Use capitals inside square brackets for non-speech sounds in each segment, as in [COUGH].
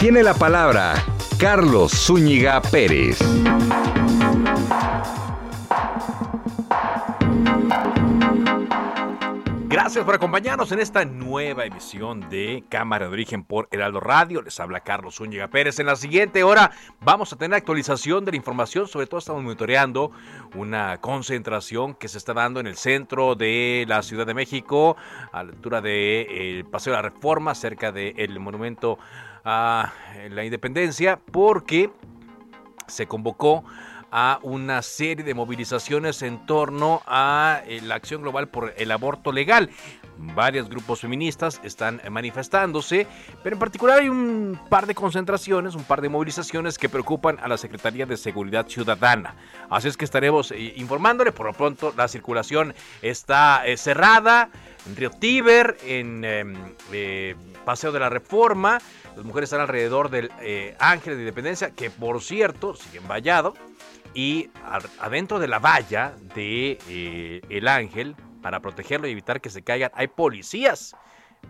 tiene la palabra Carlos Zúñiga Pérez. Gracias por acompañarnos en esta nueva emisión de Cámara de Origen por Heraldo Radio. Les habla Carlos Zúñiga Pérez. En la siguiente hora vamos a tener actualización de la información. Sobre todo estamos monitoreando una concentración que se está dando en el centro de la Ciudad de México, a la altura del Paseo de la Reforma, cerca del monumento la Independencia, porque se convocó a una serie de movilizaciones en torno a eh, la acción global por el aborto legal. Varios grupos feministas están manifestándose, pero en particular hay un par de concentraciones, un par de movilizaciones que preocupan a la Secretaría de Seguridad Ciudadana. Así es que estaremos eh, informándole. Por lo pronto, la circulación está eh, cerrada en Río Tíber, en em, Paseo de la Reforma. Las mujeres están alrededor del Ángel de Independencia, que por cierto sigue vallado y adentro de la valla de eh, el ángel para protegerlo y evitar que se caigan hay policías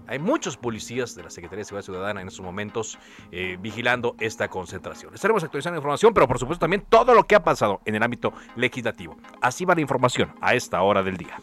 hay muchos policías de la Secretaría de Seguridad Ciudadana en estos momentos eh, vigilando esta concentración. Estaremos actualizando información, pero por supuesto también todo lo que ha pasado en el ámbito legislativo. Así va la información a esta hora del día.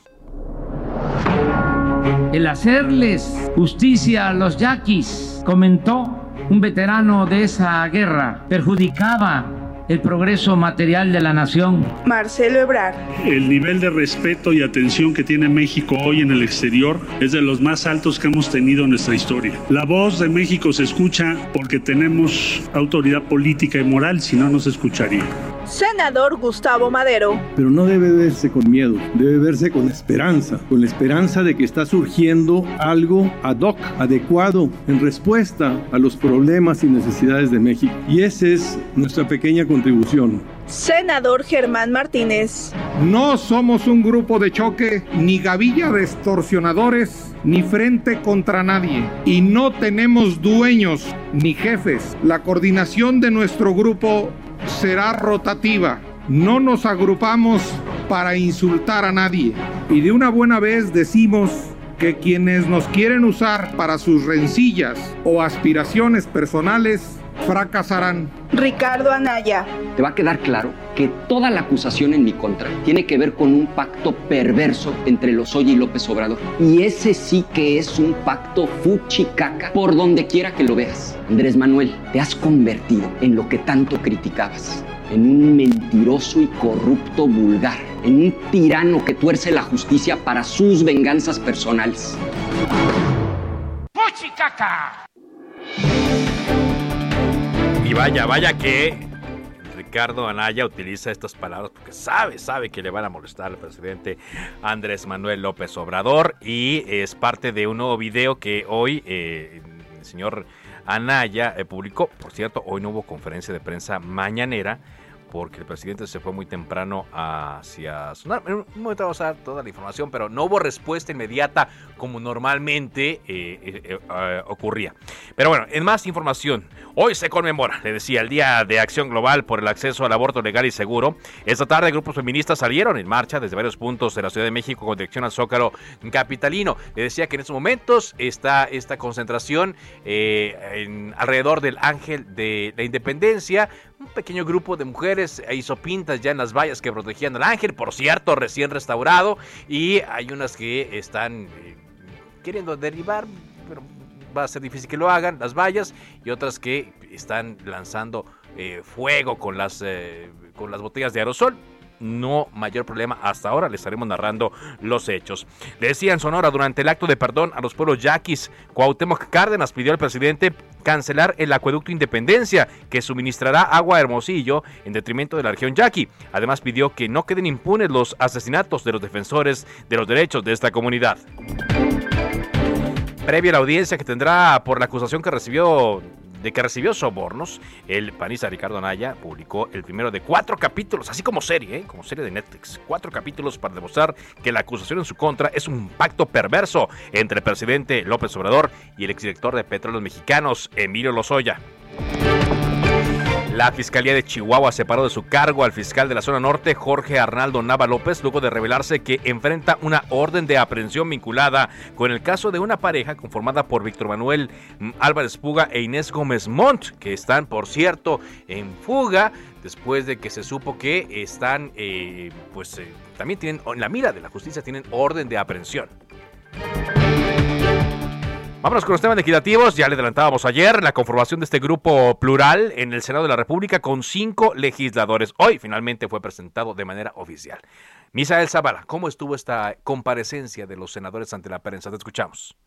El hacerles justicia a los yaquis, comentó un veterano de esa guerra, perjudicaba el progreso material de la nación. Marcelo Ebrard. El nivel de respeto y atención que tiene México hoy en el exterior es de los más altos que hemos tenido en nuestra historia. La voz de México se escucha porque tenemos autoridad política y moral, si no, no se escucharía. Senador Gustavo Madero. Pero no debe verse con miedo, debe verse con esperanza, con la esperanza de que está surgiendo algo ad hoc, adecuado, en respuesta a los problemas y necesidades de México. Y esa es nuestra pequeña contribución. Senador Germán Martínez. No somos un grupo de choque, ni gavilla de extorsionadores, ni frente contra nadie. Y no tenemos dueños ni jefes. La coordinación de nuestro grupo será rotativa. No nos agrupamos para insultar a nadie. Y de una buena vez decimos que quienes nos quieren usar para sus rencillas o aspiraciones personales fracasarán. Ricardo Anaya. Te va a quedar claro que toda la acusación en mi contra tiene que ver con un pacto perverso entre Lozoya y López Obrador. Y ese sí que es un pacto fuchicaca por donde quiera que lo veas. Andrés Manuel, te has convertido en lo que tanto criticabas. En un mentiroso y corrupto vulgar. En un tirano que tuerce la justicia para sus venganzas personales. ¡Fuchicaca! Y vaya, vaya que Ricardo Anaya utiliza estas palabras porque sabe, sabe que le van a molestar al presidente Andrés Manuel López Obrador y es parte de un nuevo video que hoy eh, el señor Anaya eh, publicó. Por cierto, hoy no hubo conferencia de prensa mañanera porque el presidente se fue muy temprano hacia sonar. En un momento vamos a dar toda la información, pero no hubo respuesta inmediata como normalmente eh, eh, eh, ocurría. Pero bueno, en más información, hoy se conmemora, le decía, el Día de Acción Global por el Acceso al Aborto Legal y Seguro. Esta tarde grupos feministas salieron en marcha desde varios puntos de la Ciudad de México con dirección al Zócalo Capitalino. Le decía que en estos momentos está esta concentración alrededor del Ángel de la Independencia un pequeño grupo de mujeres hizo pintas ya en las vallas que protegían al ángel, por cierto, recién restaurado, y hay unas que están eh, queriendo derribar, pero va a ser difícil que lo hagan, las vallas, y otras que están lanzando eh, fuego con las, eh, con las botellas de aerosol no mayor problema hasta ahora. Le estaremos narrando los hechos. Le decía en Sonora durante el acto de perdón a los pueblos yaquis, Cuauhtémoc Cárdenas pidió al presidente cancelar el acueducto Independencia que suministrará agua a Hermosillo en detrimento de la región yaqui. Además pidió que no queden impunes los asesinatos de los defensores de los derechos de esta comunidad. Previo a la audiencia que tendrá por la acusación que recibió de que recibió sobornos, el panista Ricardo Anaya publicó el primero de cuatro capítulos, así como serie, ¿eh? como serie de Netflix, cuatro capítulos para demostrar que la acusación en su contra es un pacto perverso entre el presidente López Obrador y el exdirector de Petróleos Mexicanos, Emilio Lozoya. La Fiscalía de Chihuahua separó de su cargo al fiscal de la zona norte, Jorge Arnaldo Nava López, luego de revelarse que enfrenta una orden de aprehensión vinculada con el caso de una pareja conformada por Víctor Manuel Álvarez Puga e Inés Gómez Montt, que están, por cierto, en fuga después de que se supo que están, eh, pues eh, también tienen, en la mira de la justicia, tienen orden de aprehensión. Vámonos con los temas legislativos. Ya le adelantábamos ayer la conformación de este grupo plural en el Senado de la República con cinco legisladores. Hoy finalmente fue presentado de manera oficial. Misael Zavala, ¿cómo estuvo esta comparecencia de los senadores ante la prensa? Te escuchamos.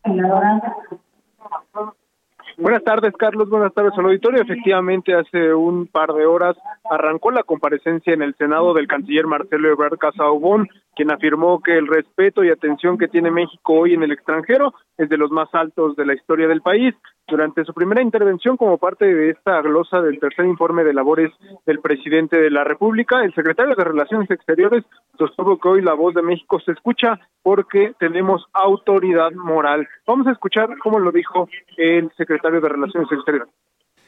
Buenas tardes, Carlos. Buenas tardes al auditorio. Efectivamente, hace un par de horas arrancó la comparecencia en el Senado del canciller Marcelo Ebrard Casaubon, quien afirmó que el respeto y atención que tiene México hoy en el extranjero es de los más altos de la historia del país. Durante su primera intervención como parte de esta glosa del tercer informe de labores del presidente de la República, el secretario de Relaciones Exteriores sostuvo que hoy la voz de México se escucha porque tenemos autoridad moral. Vamos a escuchar cómo lo dijo el secretario de Relaciones Exteriores.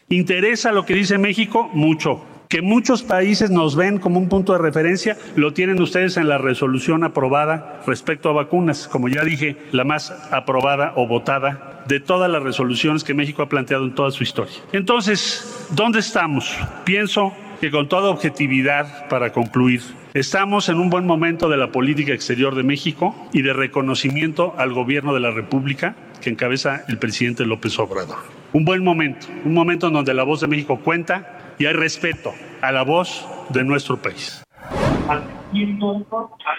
¿Interesa lo que dice México? Mucho. Que muchos países nos ven como un punto de referencia, lo tienen ustedes en la resolución aprobada respecto a vacunas, como ya dije, la más aprobada o votada de todas las resoluciones que México ha planteado en toda su historia. Entonces, ¿dónde estamos? Pienso que con toda objetividad, para concluir, estamos en un buen momento de la política exterior de México y de reconocimiento al gobierno de la República que encabeza el presidente López Obrador. Un buen momento, un momento en donde la voz de México cuenta y hay respeto a la voz de nuestro país.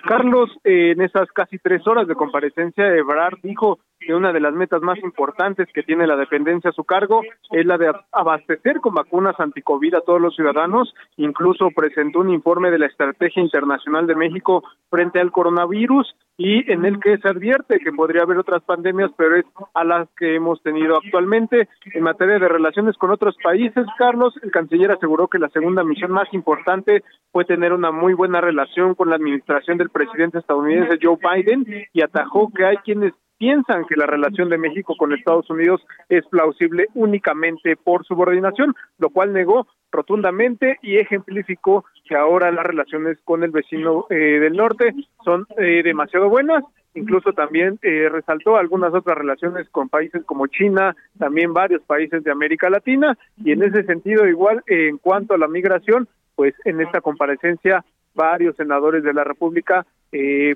Carlos, en esas casi tres horas de comparecencia, Ebrard dijo que una de las metas más importantes que tiene la dependencia a su cargo es la de abastecer con vacunas anticovid a todos los ciudadanos. Incluso presentó un informe de la Estrategia Internacional de México frente al coronavirus y en el que se advierte que podría haber otras pandemias, pero es a las que hemos tenido actualmente. En materia de relaciones con otros países, Carlos, el canciller aseguró que la segunda misión más importante fue tener una muy buena relación con la administración del presidente estadounidense Joe Biden y atajó que hay quienes piensan que la relación de México con Estados Unidos es plausible únicamente por subordinación, lo cual negó rotundamente y ejemplificó que ahora las relaciones con el vecino eh, del norte son eh, demasiado buenas. Incluso también eh, resaltó algunas otras relaciones con países como China, también varios países de América Latina, y en ese sentido igual en cuanto a la migración, pues en esta comparecencia varios senadores de la República,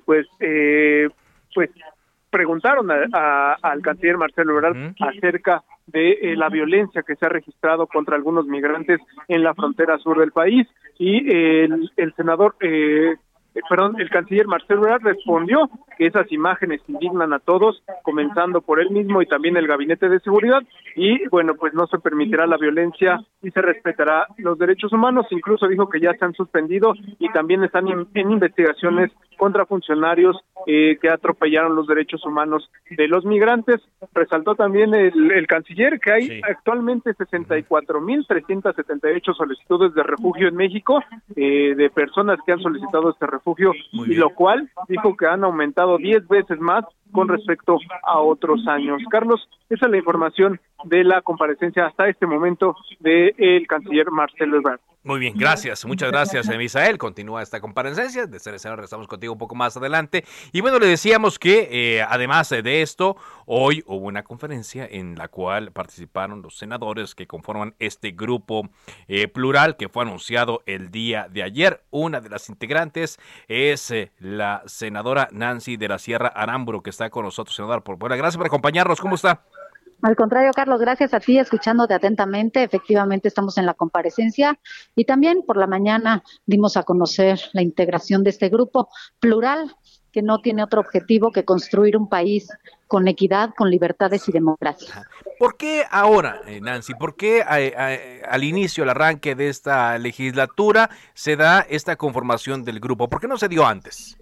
pues, pues preguntaron al canciller Marcelo Ebrard acerca de eh, la violencia que se ha registrado contra algunos migrantes en la frontera sur del país. Y el, el senador eh, eh, perdón, el canciller Marcelo Ebrard respondió que esas imágenes indignan a todos, comenzando por él mismo y también el gabinete de seguridad, y bueno, pues no se permitirá la violencia y se respetará los derechos humanos, incluso dijo que ya se han suspendido y también están en, investigaciones contra funcionarios eh, que atropellaron los derechos humanos de los migrantes. Resaltó también el, canciller que hay actualmente 64.378 solicitudes de refugio en México eh, de personas que han solicitado este refugio y lo cual dijo que han aumentado 10 veces más con respecto a otros años. Carlos, esa es la información de la comparecencia hasta este momento del canciller Marcelo Ebrard. Muy bien, gracias, muchas gracias, Misael. Continúa esta comparecencia. De ser regresamos contigo un poco más adelante. Y bueno, le decíamos que eh, además de esto, hoy hubo una conferencia en la cual participaron los senadores que conforman este grupo eh, plural que fue anunciado el día de ayer. Una de las integrantes es eh, la senadora Nancy de la Sierra Aramburo, que está con nosotros, senadora por Gracias por acompañarnos. ¿Cómo está? Al contrario, Carlos, gracias a ti, escuchándote atentamente. Efectivamente, estamos en la comparecencia y también por la mañana dimos a conocer la integración de este grupo plural que no tiene otro objetivo que construir un país con equidad, con libertades y democracia. ¿Por qué ahora, eh, Nancy? ¿Por qué eh, al inicio, al arranque de esta legislatura, se da esta conformación del grupo? ¿Por qué no se dio antes?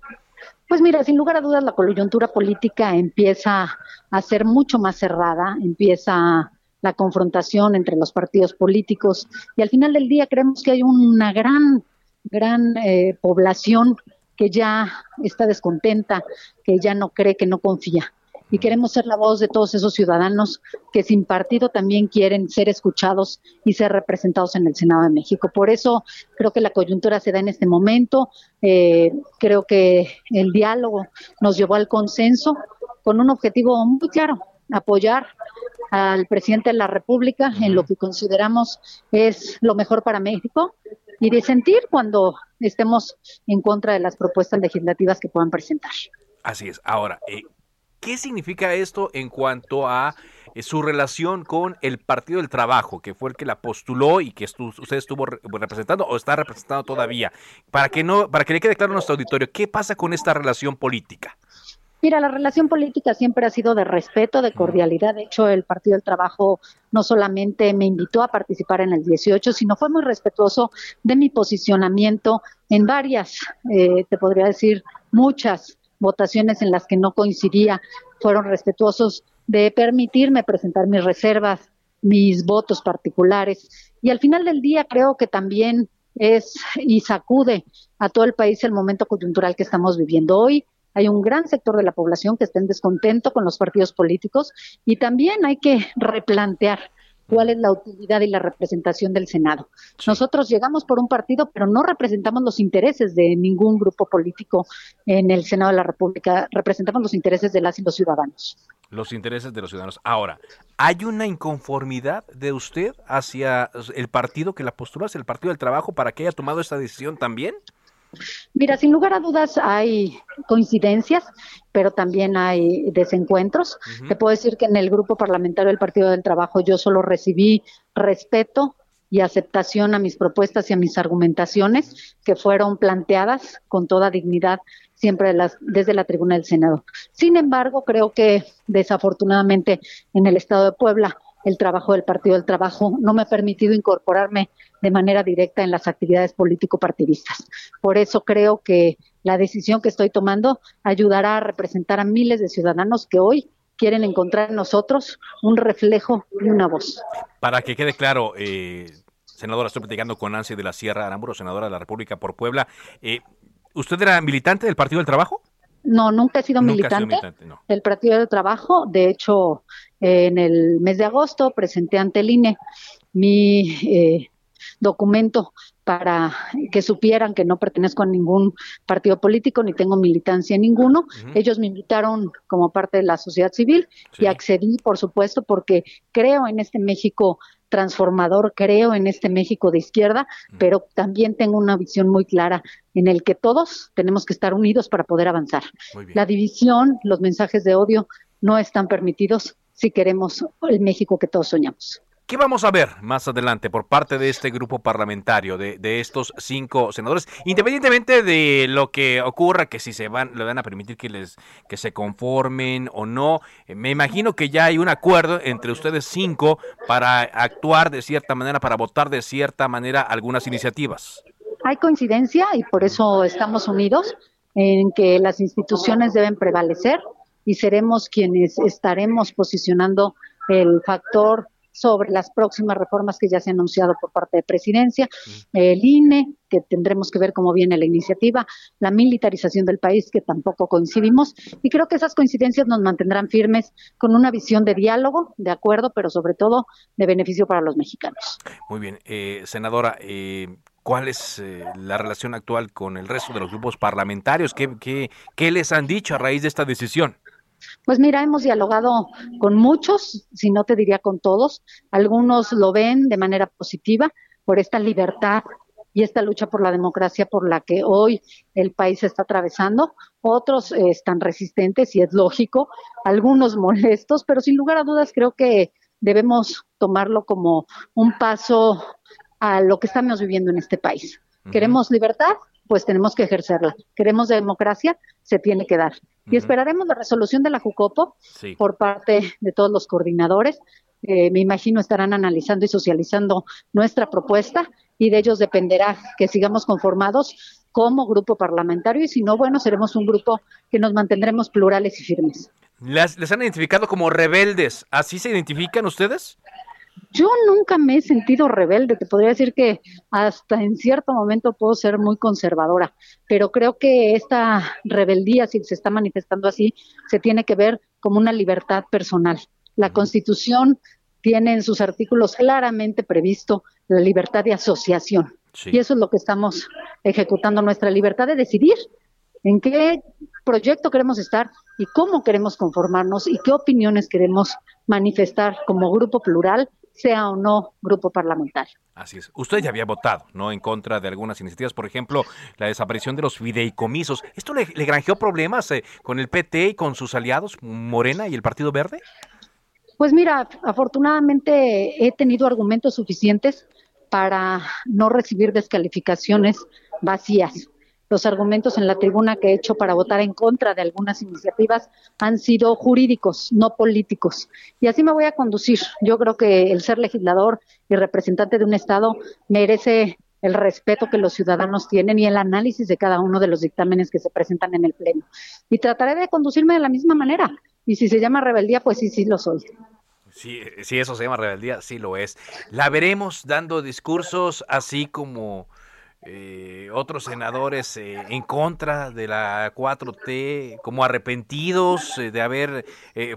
Pues mira, sin lugar a dudas la coyuntura política empieza a ser mucho más cerrada, empieza la confrontación entre los partidos políticos y al final del día creemos que hay una gran, gran eh, población que ya está descontenta, que ya no cree, que no confía y queremos ser la voz de todos esos ciudadanos que sin partido también quieren ser escuchados y ser representados en el Senado de México. Por eso creo que la coyuntura se da en este momento. Eh, creo que el diálogo nos llevó al consenso con un objetivo muy claro, apoyar al presidente de la República en lo que consideramos es lo mejor para México y disentir cuando estemos en contra de las propuestas legislativas que puedan presentar. Así es. Ahora, eh, ¿Qué significa esto en cuanto a eh, su relación con el Partido del Trabajo, que fue el que la postuló y que usted estuvo representando o está representando todavía? Para que no, para que le quede claro a nuestro auditorio, ¿qué pasa con esta relación política? Mira, la relación política siempre ha sido de respeto, de cordialidad. De hecho, el Partido del Trabajo no solamente me invitó a participar en el 18, sino fue muy respetuoso de mi posicionamiento en varias, eh, te podría decir, muchas votaciones en las que no coincidía, fueron respetuosos de permitirme presentar mis reservas, mis votos particulares. Y al final del día creo que también es y sacude a todo el país el momento coyuntural que estamos viviendo hoy. Hay un gran sector de la población que está en descontento con los partidos políticos y también hay que replantear cuál es la utilidad y la representación del Senado. Nosotros llegamos por un partido, pero no representamos los intereses de ningún grupo político en el Senado de la República, representamos los intereses de las y los ciudadanos. Los intereses de los ciudadanos. Ahora, ¿hay una inconformidad de usted hacia el partido que la postura, hacia el Partido del Trabajo, para que haya tomado esta decisión también? Mira, sin lugar a dudas hay coincidencias, pero también hay desencuentros. Te puedo decir que en el grupo parlamentario del Partido del Trabajo yo solo recibí respeto y aceptación a mis propuestas y a mis argumentaciones que fueron planteadas con toda dignidad siempre desde la tribuna del Senado. Sin embargo, creo que desafortunadamente en el estado de Puebla el trabajo del Partido del Trabajo no me ha permitido incorporarme de manera directa en las actividades político-partidistas. Por eso creo que la decisión que estoy tomando ayudará a representar a miles de ciudadanos que hoy quieren encontrar en nosotros un reflejo y una voz. Para que quede claro, eh, senadora, estoy platicando con Nancy de la Sierra Aramburo, senadora de la República por Puebla. Eh, ¿Usted era militante del Partido del Trabajo? No, nunca he sido militante, del Partido del Trabajo. De hecho, en el mes de agosto presenté ante el INE mi eh, documento para que supieran que no pertenezco a ningún partido político ni tengo militancia en ninguno. Ellos me invitaron como parte de la sociedad civil y accedí, por supuesto, porque creo en este México transformador, creo en este México de izquierda, pero también tengo una visión muy clara en el que todos tenemos que estar unidos para poder avanzar. La división, los mensajes de odio no están permitidos si queremos el México que todos soñamos. ¿Qué vamos a ver más adelante por parte de este grupo parlamentario, de, estos cinco senadores? Independientemente de lo que ocurra, que si se van, le van a permitir que les que se conformen o no, eh, me imagino que ya hay un acuerdo entre ustedes cinco para actuar de cierta manera, para votar de cierta manera algunas iniciativas. Hay coincidencia y por eso estamos unidos en que las instituciones deben prevalecer y seremos quienes estaremos posicionando el factor sobre las próximas reformas que ya se han anunciado por parte de presidencia, el INE, que tendremos que ver cómo viene la iniciativa, la militarización del país, que tampoco coincidimos, y creo que esas coincidencias nos mantendrán firmes con una visión de diálogo, de acuerdo, pero sobre todo de beneficio para los mexicanos. Muy bien, eh, senadora, eh, ¿Cuál es eh, la relación actual con el resto de los grupos parlamentarios? ¿Qué, qué, qué les han dicho a raíz de esta decisión? Pues mira, hemos dialogado con muchos, si no te diría con todos. Algunos lo ven de manera positiva por esta libertad y esta lucha por la democracia por la que hoy el país está atravesando. Otros eh, están resistentes y es lógico, algunos [LAUGHS] molestos, pero sin lugar a dudas creo que debemos tomarlo como un paso a lo que estamos viviendo en este país. ¿Queremos libertad? Pues tenemos que ejercerla. ¿Queremos democracia? Se tiene que dar. Y esperaremos la resolución de la JUCOPO por parte de todos los coordinadores. Eh, me imagino estarán analizando y socializando nuestra propuesta y de ellos dependerá que sigamos conformados como grupo parlamentario y si no, bueno, seremos un grupo que nos mantendremos plurales y firmes. ¿Les, han identificado como rebeldes? ¿Así se identifican ustedes? Yo nunca me he sentido rebelde, te podría decir que hasta en cierto momento puedo ser muy conservadora, pero creo que esta rebeldía, si se está manifestando así, se tiene que ver como una libertad personal. La Constitución tiene en sus artículos claramente previsto la libertad de asociación. Y eso es lo que estamos ejecutando, nuestra libertad de decidir en qué proyecto queremos estar y cómo queremos conformarnos y qué opiniones queremos manifestar como grupo plural sea o no grupo parlamentario. Así es. Usted ya había votado, ¿no? En contra de algunas iniciativas, por ejemplo, la desaparición de los fideicomisos. ¿Esto le, granjeó problemas eh, con el PT y con sus aliados, Morena y el Partido Verde? Pues mira, afortunadamente he tenido argumentos suficientes para no recibir descalificaciones vacías los argumentos en la tribuna que he hecho para votar en contra de algunas iniciativas han sido jurídicos, no políticos. Y así me voy a conducir. Yo creo que el ser legislador y representante de un Estado merece el respeto que los ciudadanos tienen y el análisis de cada uno de los dictámenes que se presentan en el Pleno. Y trataré de conducirme de la misma manera. Y si se llama rebeldía, pues sí, sí lo soy. Sí, sí, eso se llama rebeldía, sí lo es. La veremos dando discursos así como eh, otros senadores eh, en contra de la 4T, como arrepentidos eh, de haber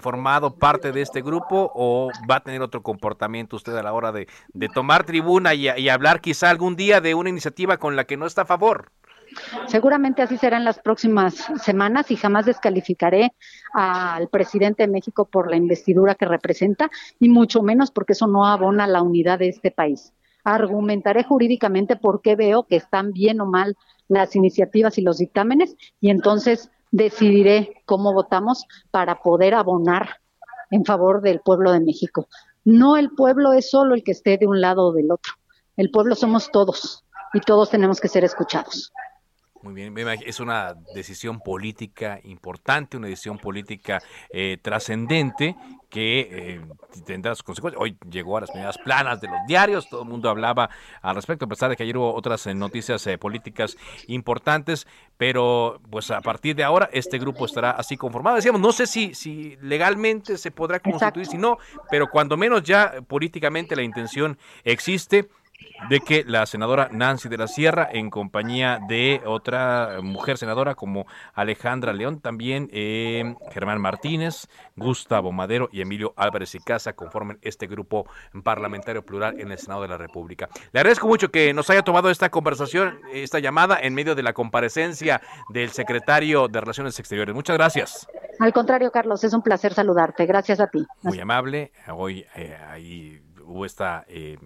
formado parte de este grupo, o va a tener otro comportamiento usted a la hora de, tomar tribuna y, y hablar quizá algún día de una iniciativa con la que no está a favor? Seguramente así será en las próximas semanas y jamás descalificaré al presidente de México por la investidura que representa y mucho menos porque eso no abona la unidad de este país argumentaré jurídicamente por qué veo que están bien o mal las iniciativas y los dictámenes y entonces decidiré cómo votamos para poder abonar en favor del pueblo de México. No el pueblo es solo el que esté de un lado o del otro. El pueblo somos todos y todos tenemos que ser escuchados. Muy bien, es una decisión política importante, una decisión política eh, trascendente que eh, tendrá sus consecuencias. Hoy llegó a las primeras planas de los diarios, todo el mundo hablaba al respecto, a pesar de que ayer hubo otras eh, noticias políticas importantes, pero pues a partir de ahora este grupo estará así conformado. Decíamos, no sé si, si legalmente se podrá constituir, si no, pero cuando menos ya políticamente la intención existe de que la senadora Nancy de la Sierra, en compañía de otra mujer senadora como Alejandra León, también eh, Germán Martínez, Gustavo Madero y Emilio Álvarez y Casa conformen este grupo parlamentario plural en el Senado de la República. Le agradezco mucho que nos haya tomado esta conversación, esta llamada en medio de la comparecencia del secretario de Relaciones Exteriores. Muchas gracias. Al contrario, Carlos, es un placer saludarte. Gracias a ti. Muy amable. Hoy eh, ahí hubo esta... Eh,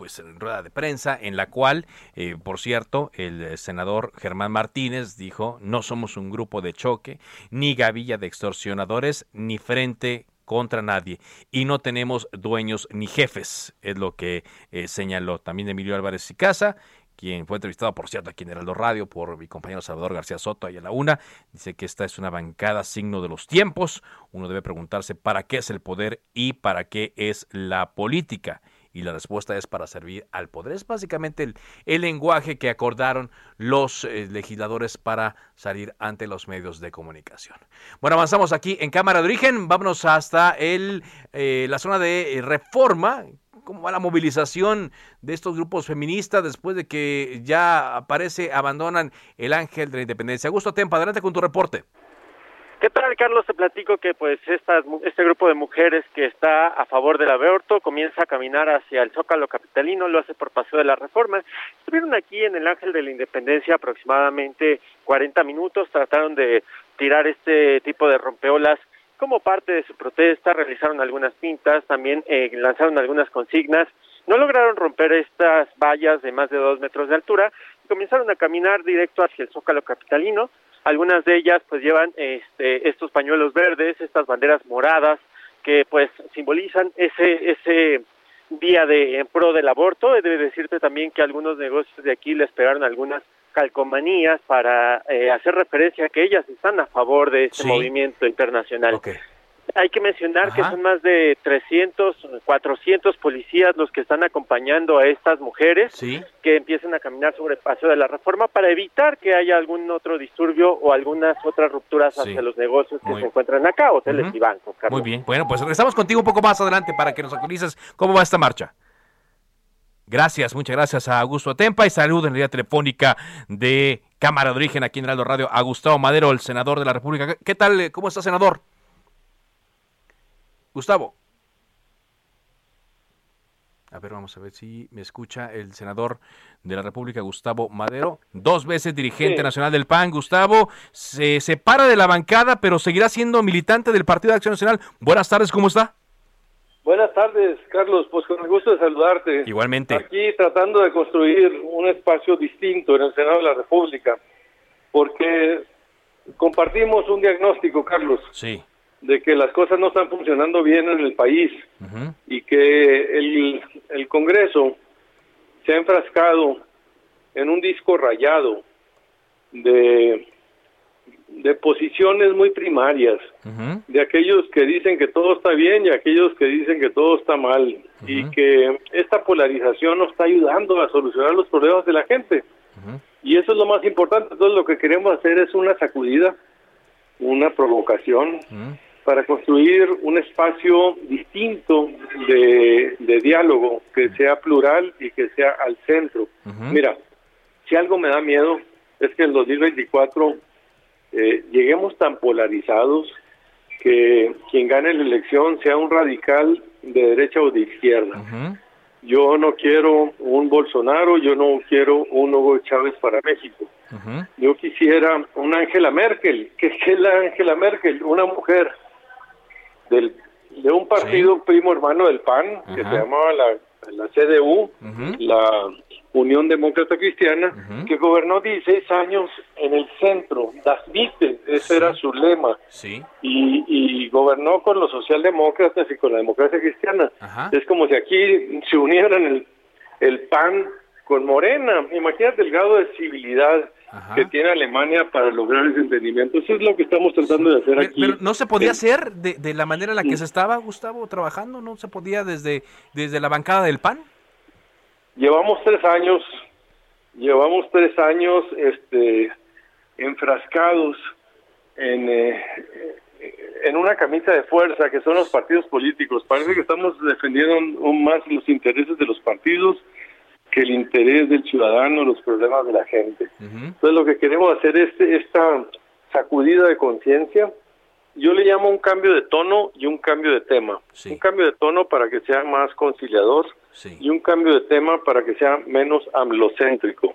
pues en rueda de prensa en la cual, eh, por cierto, el senador Germán Martínez dijo, no somos un grupo de choque, ni gavilla de extorsionadores, ni frente contra nadie y no tenemos dueños ni jefes, es lo que eh, señaló también Emilio Álvarez y quien fue entrevistado, por cierto, aquí en Heraldo Radio por mi compañero Salvador García Soto, ahí a la una, dice que esta es una bancada signo de los tiempos. Uno debe preguntarse para qué es el poder y para qué es la política y la respuesta es para servir al poder. Es básicamente el, lenguaje que acordaron los eh, legisladores para salir ante los medios de comunicación. Bueno, avanzamos aquí en Cámara de Origen, vámonos hasta el, eh, la zona de eh, reforma. ¿Cómo va la movilización de estos grupos feministas después de que ya aparece, abandonan el ángel de la independencia? Augusto Tempa, adelante con tu reporte. ¿Qué tal, Carlos? Te platico que pues este grupo de mujeres que está a favor del aborto comienza a caminar hacia el Zócalo Capitalino, lo hace por Paseo de la Reforma. Estuvieron aquí en el Ángel de la Independencia aproximadamente 40 minutos, trataron de tirar este tipo de rompeolas como parte de su protesta, realizaron algunas pintas, también eh, lanzaron algunas consignas no lograron romper estas vallas de más de dos metros de altura y comenzaron a caminar directo hacia el Zócalo Capitalino. Algunas de ellas pues llevan este, estos pañuelos verdes, estas banderas moradas que pues simbolizan ese, ese día de en pro del aborto. Debe decirte también que algunos negocios de aquí les pegaron algunas calcomanías para eh, hacer referencia a que ellas están a favor de este movimiento internacional. Hay que mencionar que son más de 300, 400 policías los que están acompañando a estas mujeres que empiezan a caminar sobre el paso de la reforma para evitar que haya algún otro disturbio o algunas otras rupturas hacia los negocios que se encuentran acá, hoteles y bancos. Muy bien, bueno, pues regresamos contigo un poco más adelante para que nos actualices cómo va esta marcha. Gracias, muchas gracias a Augusto Atempa y saludo en la línea telefónica de Cámara de Origen aquí en Heraldo Radio a Gustavo Madero, el senador de la República. ¿Qué tal? ¿Cómo está, senador? Gustavo. A ver, vamos a ver si me escucha el senador de la República, Gustavo Madero, dos veces dirigente nacional del PAN. Gustavo se separa de la bancada, pero seguirá siendo militante del Partido de Acción Nacional. Buenas tardes, ¿cómo está? Buenas tardes, Carlos. Pues con el gusto de saludarte. Igualmente. Aquí tratando de construir un espacio distinto en el Senado de la República, porque compartimos un diagnóstico, Carlos. Sí. De que las cosas no están funcionando bien en el país y que el, el Congreso se ha enfrascado en un disco rayado de de posiciones muy primarias, de aquellos que dicen que todo está bien y aquellos que dicen que todo está mal, y que esta polarización no está ayudando a solucionar los problemas de la gente. Y eso es lo más importante. Entonces lo que queremos hacer es una sacudida, una provocación, para construir un espacio distinto de, de diálogo, que sea plural y que sea al centro. Mira, si algo me da miedo es que el 2024 eh, lleguemos tan polarizados que quien gane la elección sea un radical de derecha o de izquierda. Yo no quiero un Bolsonaro, yo no quiero un Hugo Chávez para México. Yo quisiera una Angela Merkel. que es la Angela Merkel? Una mujer del, de un partido primo hermano del PAN, que se llamaba la, la CDU, la Unión Demócrata Cristiana, que gobernó 16 años en el centro, Das Mitte, ese era su lema, sí. y, gobernó con los socialdemócratas y con la democracia cristiana. Es como si aquí se unieran el, el PAN con Morena. Imagínate el grado de civilidad que tiene Alemania para lograr ese entendimiento. Eso es lo que estamos tratando de hacer aquí. Pero no se podía hacer de, de, la manera en la que se estaba, Gustavo, trabajando, no se podía desde, desde la bancada del PAN. Llevamos tres años, llevamos tres años este, enfrascados en, eh, en una camisa de fuerza que son los partidos políticos. Parece que estamos defendiendo aún más los intereses de los partidos que el interés del ciudadano, los problemas de la gente. Entonces lo que queremos hacer es esta sacudida de conciencia yo le llamo un cambio de tono y un cambio de tema. Un cambio de tono para que sea más conciliador y un cambio de tema para que sea menos amlocéntrico.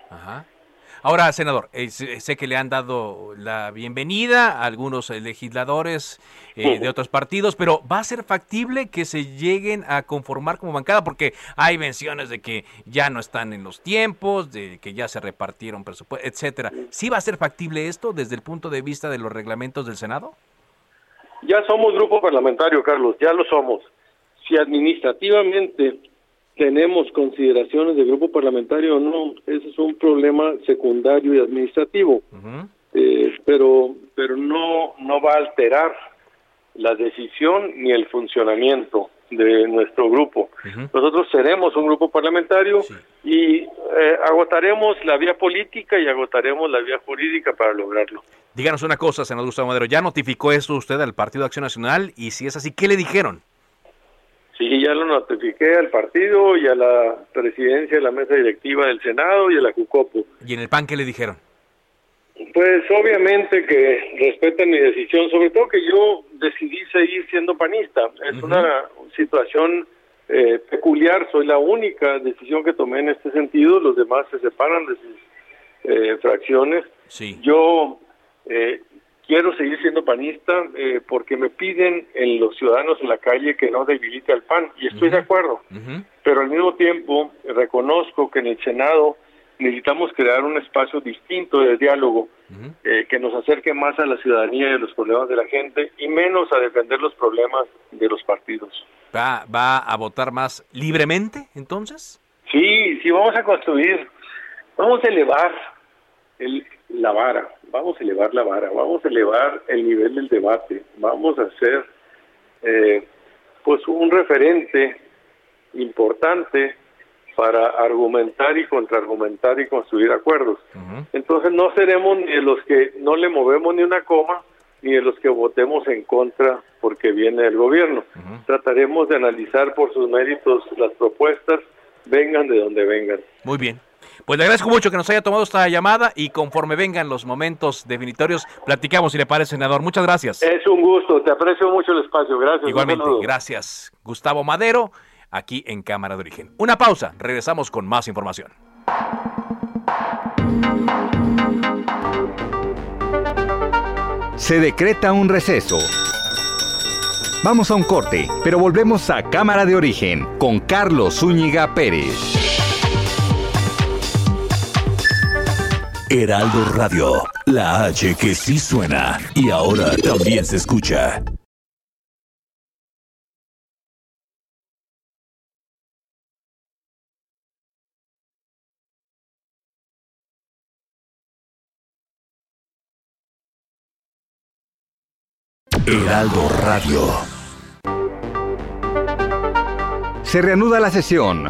Ahora, senador, eh, sé que le han dado la bienvenida a algunos eh, legisladores eh, de otros partidos, pero ¿va a ser factible que se lleguen a conformar como bancada? Porque hay menciones de que ya no están en los tiempos, de que ya se repartieron presupuestos, etcétera. ¿Sí va a ser factible esto desde el punto de vista de los reglamentos del Senado? Ya somos grupo parlamentario, Carlos, ya lo somos. Si administrativamente tenemos consideraciones de grupo parlamentario o no, ese es un problema secundario y administrativo, eh, pero pero no no va a alterar la decisión ni el funcionamiento de nuestro grupo. Nosotros seremos un grupo parlamentario y eh, agotaremos la vía política y agotaremos la vía jurídica para lograrlo. Díganos una cosa, senador Gustavo Madero, ¿ya notificó esto usted al Partido de Acción Nacional? Y si es así, ¿qué le dijeron? Sí, ya lo notifiqué al partido y a la presidencia de la mesa directiva del Senado y a la CUCOPO. ¿Y en el PAN qué le dijeron? Pues obviamente que respetan mi decisión, sobre todo que yo decidí seguir siendo panista. Es una situación eh, peculiar, soy la única decisión que tomé en este sentido, los demás se separan de sus eh, fracciones. Sí. Yo eh, quiero seguir siendo panista eh, porque me piden en los ciudadanos en la calle que no debilite al PAN y estoy de acuerdo, pero al mismo tiempo reconozco que en el Senado necesitamos crear un espacio distinto de diálogo eh, que nos acerque más a la ciudadanía y a los problemas de la gente y menos a defender los problemas de los partidos. ¿Va, va a votar más libremente entonces? Sí, sí, vamos a construir, vamos a elevar el, la vara, vamos a elevar la vara, vamos a elevar el nivel del debate, vamos a ser eh, pues un referente importante para argumentar y contraargumentar y construir acuerdos. Entonces no seremos ni de los que no le movemos ni una coma, ni de los que votemos en contra porque viene el gobierno. Trataremos de analizar por sus méritos las propuestas, vengan de donde vengan. Muy bien. Pues le agradezco mucho que nos haya tomado esta llamada y conforme vengan los momentos definitorios, platicamos si le parece, senador. Muchas gracias. Es un gusto, te aprecio mucho el espacio. Gracias. Igualmente, gracias. Gustavo Madero, aquí en Cámara de Origen. Una pausa, regresamos con más información. Se decreta un receso. Vamos a un corte, pero volvemos a Cámara de Origen con Carlos Zúñiga Pérez. Heraldo Radio, la H que sí suena y ahora también se escucha. Heraldo Radio. Se reanuda la sesión.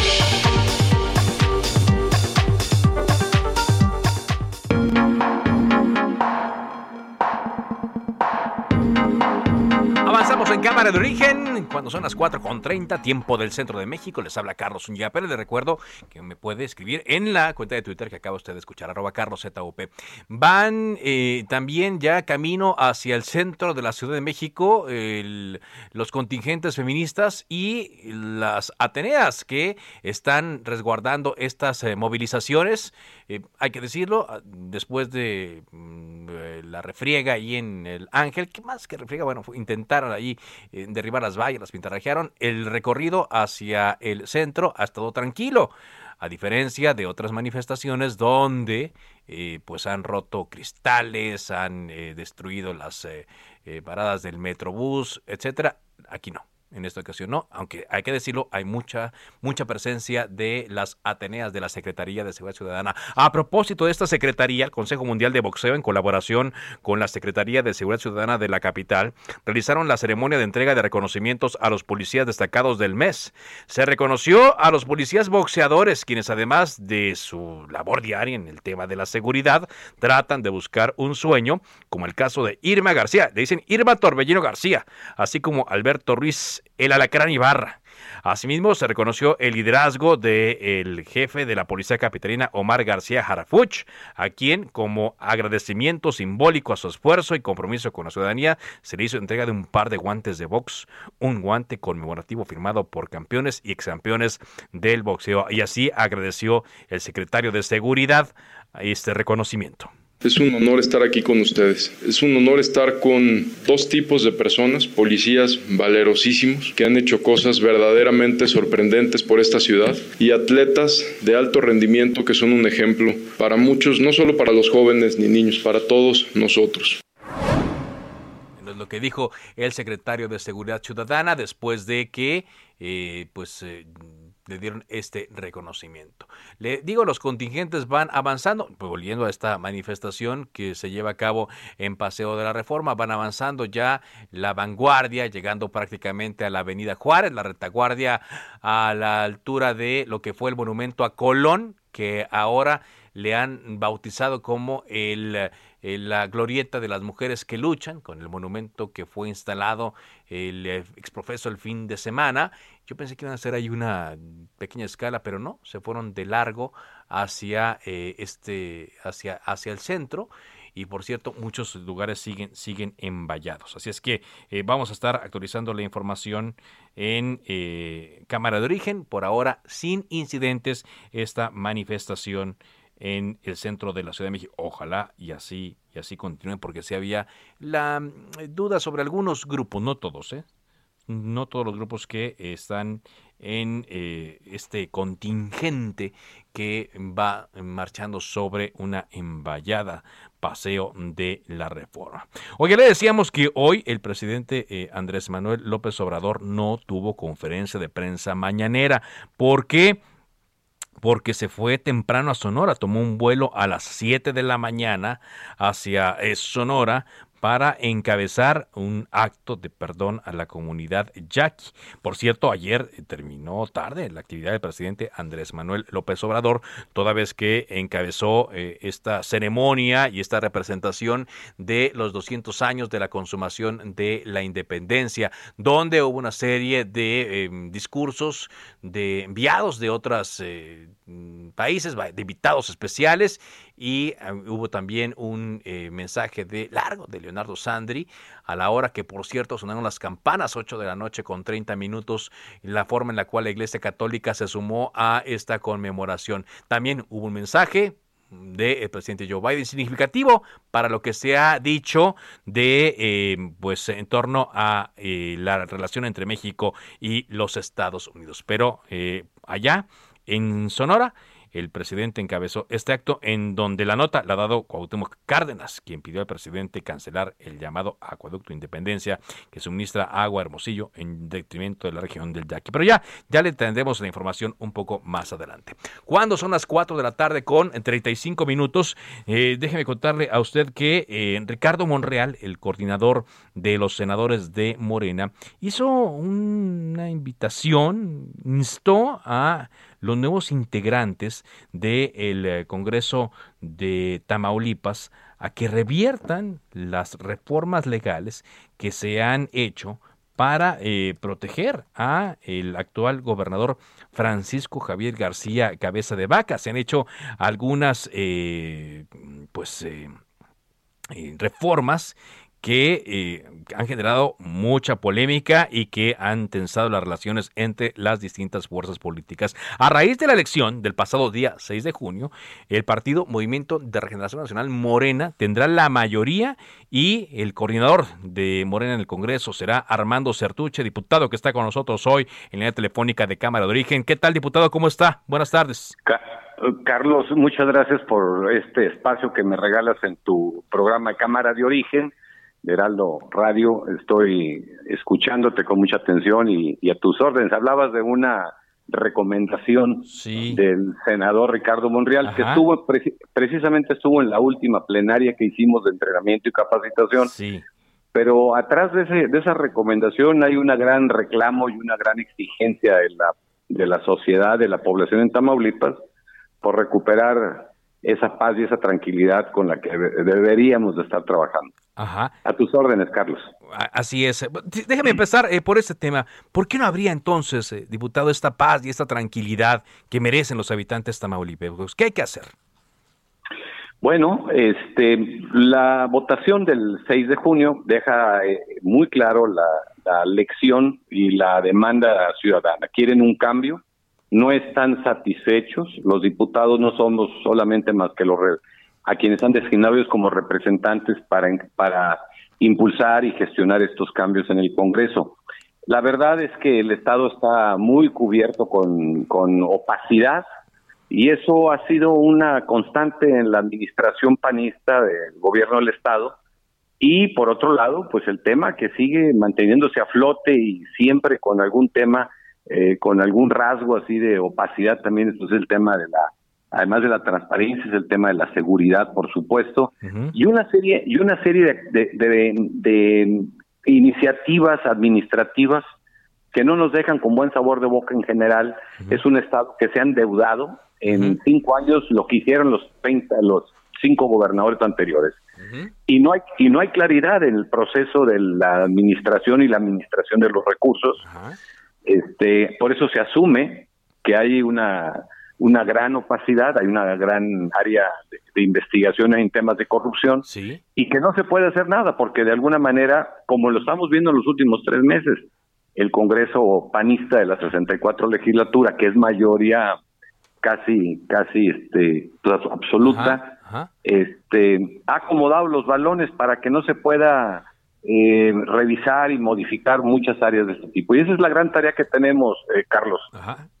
De Origen, cuando son las 4.30, tiempo del centro de México. Les habla Carlos Unyaper. Pérez. Les recuerdo que me puede escribir en la cuenta de Twitter que acaba usted de escuchar, arroba carloszup. Van eh, también ya camino hacia el centro de la Ciudad de México los contingentes feministas y las Ateneas que están resguardando estas eh, movilizaciones. Eh, hay que decirlo, ah, después de mm, la refriega ahí en el Ángel, ¿qué más que refriega? Bueno, intentaron ahí eh, derribar las vallas, las pintarrajearon. El recorrido hacia el centro ha estado tranquilo, a diferencia de otras manifestaciones donde eh, pues han roto cristales, han eh, destruido las paradas del metrobús, etcétera. Aquí no en esta ocasión no, aunque hay que decirlo, hay mucha, mucha presencia de las Ateneas de la Secretaría de Seguridad Ciudadana. A propósito de esta Secretaría, el Consejo Mundial de Boxeo, en colaboración con la Secretaría de Seguridad Ciudadana de la capital, realizaron la ceremonia de entrega de reconocimientos a los policías destacados del mes. Se reconoció a los policías boxeadores, quienes además de su labor diaria en el tema de la seguridad, tratan de buscar un sueño, como el caso de Irma García, le dicen Irma Torbellino García, así como Alberto Ruiz el Alacrán Ibarra. Asimismo, se reconoció el liderazgo del jefe de la Policía Capitalina, Omar García Jarafuch, a quien, como agradecimiento simbólico a su esfuerzo y compromiso con la ciudadanía, se le hizo entrega de un par de guantes de box, un guante conmemorativo firmado por campeones y excampeones del boxeo. Y así agradeció el secretario de Seguridad este reconocimiento. Es un honor estar aquí con ustedes. Es un honor estar con dos tipos de personas, policías valerosísimos, que han hecho cosas verdaderamente sorprendentes por esta ciudad, y atletas de alto rendimiento que son un ejemplo para muchos, no solo para los jóvenes ni niños, para todos nosotros lo que dijo el secretario de Seguridad Ciudadana después de que eh, pues eh, le dieron este reconocimiento. Le digo, los contingentes van avanzando, pues volviendo a esta manifestación que se lleva a cabo en Paseo de la Reforma, van avanzando ya la vanguardia, llegando prácticamente a la Avenida Juárez, la retaguardia a la altura de lo que fue el monumento a Colón, que ahora le han bautizado como el, la glorieta de las mujeres que luchan, con el monumento que fue instalado el exprofeso el fin de semana. Yo pensé que iban a hacer ahí una pequeña escala, pero no, se fueron de largo hacia este, hacia, hacia el centro. Y por cierto muchos lugares siguen siguen envallados así es que eh, vamos a estar actualizando la información en eh, cámara de origen. Por ahora sin incidentes esta manifestación en el centro de la Ciudad de México. Ojalá y así y así continúe porque si había la mm, duda sobre algunos grupos, no todos, ¿eh? no todos los grupos que están en eh, este contingente que va marchando sobre una emballada paseo de la reforma. Oye, le decíamos que hoy el presidente eh, Andrés Manuel López Obrador no tuvo conferencia de prensa mañanera. ¿Por qué? Porque se fue temprano a Sonora, tomó un vuelo a las 7 de la mañana hacia eh, Sonora para encabezar un acto de perdón a la comunidad yaqui. Por cierto, ayer terminó tarde la actividad del presidente Andrés Manuel López Obrador, toda vez que encabezó eh, esta ceremonia y esta representación de los 200 años de la consumación de la independencia, donde hubo una serie de em, discursos de enviados de otros eh, países, de invitados especiales y ah, hubo también un eh, mensaje de largo de Leonardo Sandri a la hora que por cierto sonaron las campanas 8 de la noche con 30 minutos la forma en la cual la Iglesia Católica se sumó a esta conmemoración. También hubo un mensaje del presidente Joe Biden significativo para lo que se ha dicho de eh, pues en torno a eh, la relación entre México y los Estados Unidos pero allá en Sonora el presidente encabezó este acto en donde la nota la ha dado Cuauhtémoc Cárdenas, quien pidió al presidente cancelar el llamado Acueducto Independencia que suministra agua Hermosillo en detrimento de la región del Yaqui. Pero ya, ya le tendremos la información un poco más adelante. Cuando son las 4 de la tarde con 35 minutos, eh, déjeme contarle a usted que eh, Ricardo Monreal, el coordinador de los senadores de Morena, hizo una invitación, instó a los nuevos integrantes del eh, Congreso de Tamaulipas a que reviertan las reformas legales que se han hecho para eh, proteger a el actual gobernador Francisco Javier García Cabeza de Vaca. Se han hecho algunas eh, pues reformas que eh, han generado mucha polémica y que han tensado las relaciones entre las distintas fuerzas políticas. A raíz de la elección del pasado día 6 de junio, el partido Movimiento de Regeneración Nacional Morena tendrá la mayoría y el coordinador de Morena en el Congreso será Armando Certuche, diputado que está con nosotros hoy en la telefónica de Cámara de Origen. ¿Qué tal, diputado? ¿Cómo está? Buenas tardes. Carlos, muchas gracias por este espacio que me regalas en tu programa Cámara de Origen de Heraldo Radio. Estoy escuchándote con mucha atención y, a tus órdenes. Hablabas de una recomendación del senador Ricardo Monreal, que estuvo precisamente estuvo en la última plenaria que hicimos de entrenamiento y capacitación. Sí. Pero atrás de, ese, de esa recomendación hay una gran reclamo y una gran exigencia de la, de la sociedad, de la población en Tamaulipas, por recuperar esa paz y esa tranquilidad con la que deberíamos de estar trabajando. Ajá. A tus órdenes, Carlos. Así es. Déjame empezar eh, por este tema. ¿Por qué no habría entonces, eh, diputado, esta paz y esta tranquilidad que merecen los habitantes tamauliperos? ¿Qué hay que hacer? Bueno, este, la votación del 6 de junio deja eh, muy claro la, la lección y la demanda ciudadana. Quieren un cambio, no están satisfechos. Los diputados no somos solamente más que los a quienes han designado como representantes para, para impulsar y gestionar estos cambios en el Congreso. La verdad es que el Estado está muy cubierto con, con opacidad y eso ha sido una constante en la administración panista del gobierno del Estado. Y por otro lado, pues el tema que sigue manteniéndose a flote y siempre con algún tema eh, con algún rasgo así de opacidad también, esto es el tema de la, además de la transparencia, es el tema de la seguridad, por supuesto, y una serie, y una serie de, de, iniciativas administrativas que no nos dejan con buen sabor de boca en general. Es un Estado que se ha endeudado. En cinco años lo que hicieron los 30, los cinco gobernadores anteriores. Y no hay y no hay claridad en el proceso de la administración y la administración de los recursos. Este, por eso se asume que hay una una gran opacidad, hay una gran área de, investigación en temas de corrupción y que no se puede hacer nada porque de alguna manera, como lo estamos viendo en los últimos tres meses, el Congreso panista de la 64 legislatura, que es mayoría casi casi este absoluta, este ha acomodado los balones para que no se pueda eh, revisar y modificar muchas áreas de este tipo. Y esa es la gran tarea que tenemos, eh, Carlos.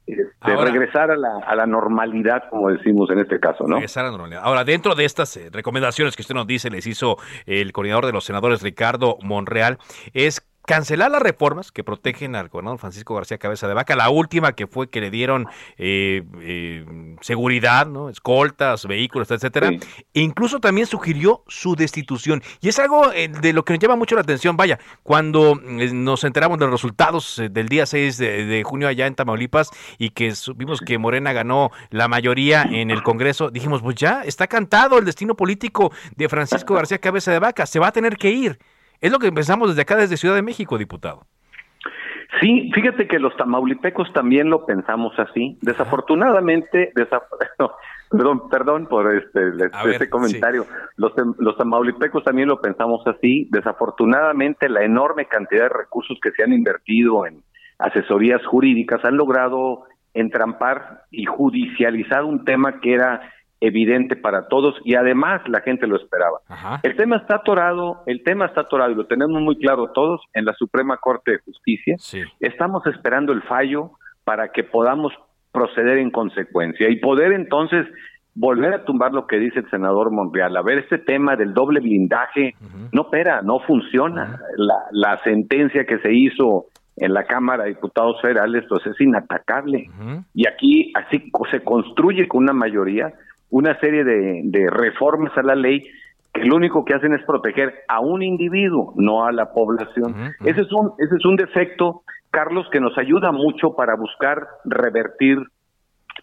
de este, regresar a la, a la, normalidad, como decimos en este caso, ¿no? Regresar a la normalidad. Ahora, dentro de estas eh, recomendaciones que usted nos dice, les hizo el coordinador de los senadores, Ricardo Monreal, es cancelar las reformas que protegen al gobernador Francisco García Cabeza de Vaca, la última que fue que le dieron eh, eh, seguridad, ¿no? escoltas, vehículos, etcétera, e incluso también sugirió su destitución. Y es algo eh, de lo que nos llama mucho la atención, vaya, cuando nos enteramos de los resultados del día 6 de, junio allá en Tamaulipas y que supimos que Morena ganó la mayoría en el Congreso, dijimos, pues ya está cantado el destino político de Francisco García Cabeza de Vaca, se va a tener que ir. Es lo que empezamos desde acá, desde Ciudad de México, diputado. Sí, fíjate que los tamaulipecos también lo pensamos así. Desafortunadamente, [LAUGHS] perdón, perdón por este, este comentario. Los, los tamaulipecos también lo pensamos así. Desafortunadamente, la enorme cantidad de recursos que se han invertido en asesorías jurídicas han logrado entrampar y judicializar un tema que era evidente para todos y además la gente lo esperaba. El tema está atorado, el tema está atorado y lo tenemos muy claro todos en la Suprema Corte de Justicia. Estamos esperando el fallo para que podamos proceder en consecuencia y poder entonces volver a tumbar lo que dice el senador Monreal. A ver, este tema del doble blindaje no opera, no funciona. la, la sentencia que se hizo en la Cámara de Diputados Federales pues es inatacable. Y aquí así se construye con una mayoría una serie de, reformas a la ley que lo único que hacen es proteger a un individuo, no a la población. Ese es un ese es un defecto, Carlos, que nos ayuda mucho para buscar revertir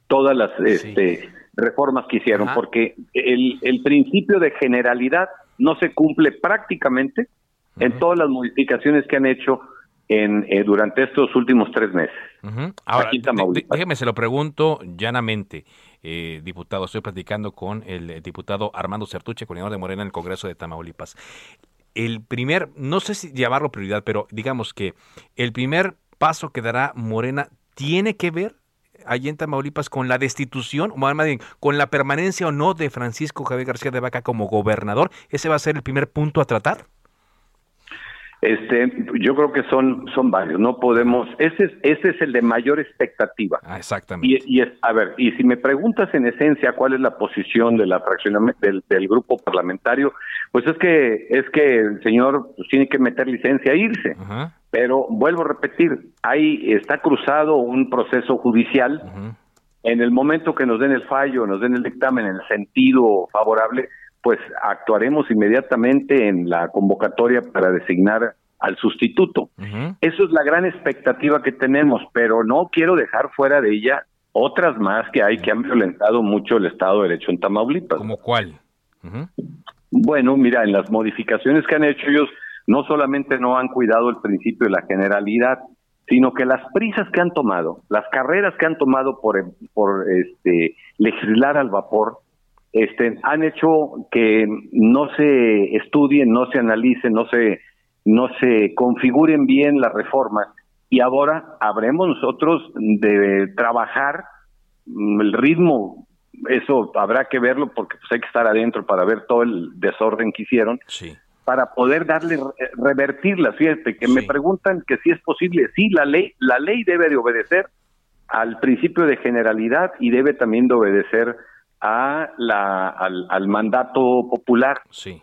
todas las este, reformas que hicieron, porque el, el principio de generalidad no se cumple prácticamente en todas las modificaciones que han hecho en, eh, durante estos últimos tres meses. Ahora, déjeme se lo pregunto llanamente eh, diputado. Estoy platicando con el eh, diputado Armando Certuche, coordinador de Morena en el Congreso de Tamaulipas. El primer, no sé si llamarlo prioridad, pero digamos que el primer paso que dará Morena tiene que ver allí en Tamaulipas con la destitución, o más bien con la permanencia o no de Francisco Javier García de Vaca como gobernador. ¿Ese va a ser el primer punto a tratar? Este, yo creo que son son varios. No podemos. Ese es ese es el de mayor expectativa. Ah, exactamente. Y, es a ver. Y si me preguntas en esencia cuál es la posición de la fracción del, del grupo parlamentario, pues es que es que el señor pues, tiene que meter licencia e irse. Pero vuelvo a repetir, ahí está cruzado un proceso judicial. En el momento que nos den el fallo, nos den el dictamen en el sentido favorable, pues actuaremos inmediatamente en la convocatoria para designar al sustituto. Eso es la gran expectativa que tenemos, pero no quiero dejar fuera de ella otras más que hay que han violentado mucho el Estado de Derecho en Tamaulipas. ¿Como cuál? Bueno, mira, en las modificaciones que han hecho ellos, no solamente no han cuidado el principio de la generalidad, sino que las prisas que han tomado, las carreras que han tomado por, por este, legislar al vapor, este, han hecho que no se estudien, no se analicen, no se, no se configuren bien las reformas. Y ahora habremos nosotros de trabajar mm, el ritmo, eso habrá que verlo porque pues, hay que estar adentro para ver todo el desorden que hicieron. para poder darle revertirla. Fíjate que me preguntan que si es posible. Sí, la ley, la ley debe de obedecer al principio de generalidad y debe también de obedecer a la, al, mandato popular. Sí.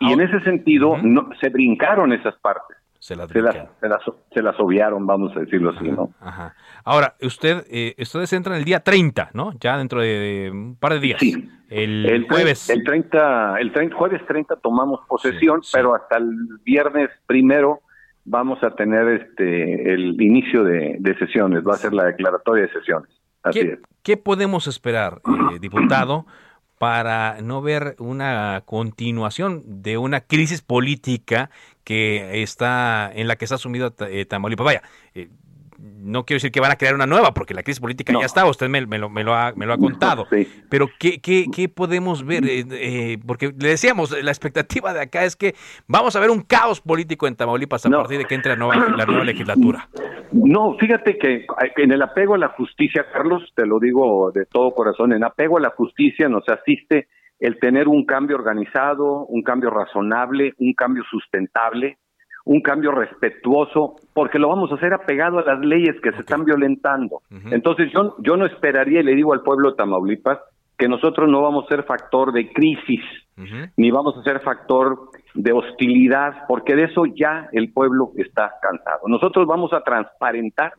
Y en ese sentido no, se brincaron esas partes. Se las, se las, obviaron, vamos a decirlo así, ¿no? Ajá. Ahora, usted, eh, ustedes entran el día 30, ¿no? Ya dentro de, un par de días. Sí. El, jueves. El 30, el 30, jueves 30 tomamos posesión, pero hasta el viernes primero vamos a tener este el inicio de, sesiones, va a ser la declaratoria de sesiones. Así ¿Qué, es. ¿Qué podemos esperar, eh, diputado, para no ver una continuación de una crisis política que está en la que está sumido eh, Tamaulipas? Vaya, eh, no quiero decir que van a crear una nueva, porque la crisis política ya está, usted me, lo, me, lo, ha, me lo ha contado. Pero ¿qué, qué, qué podemos ver? Eh, eh, porque le decíamos, la expectativa de acá es que vamos a ver un caos político en Tamaulipas a partir de que entre la nueva, la nueva legislatura. No, fíjate que en el apego a la justicia, Carlos, te lo digo de todo corazón, en apego a la justicia nos asiste el tener un cambio organizado, un cambio razonable, un cambio sustentable, un cambio respetuoso, porque lo vamos a hacer apegado a las leyes que se están violentando. Entonces yo, yo no esperaría, y le digo al pueblo de Tamaulipas, que nosotros no vamos a ser factor de crisis, ni vamos a ser factor de hostilidad, porque de eso ya el pueblo está cansado. Nosotros vamos a transparentar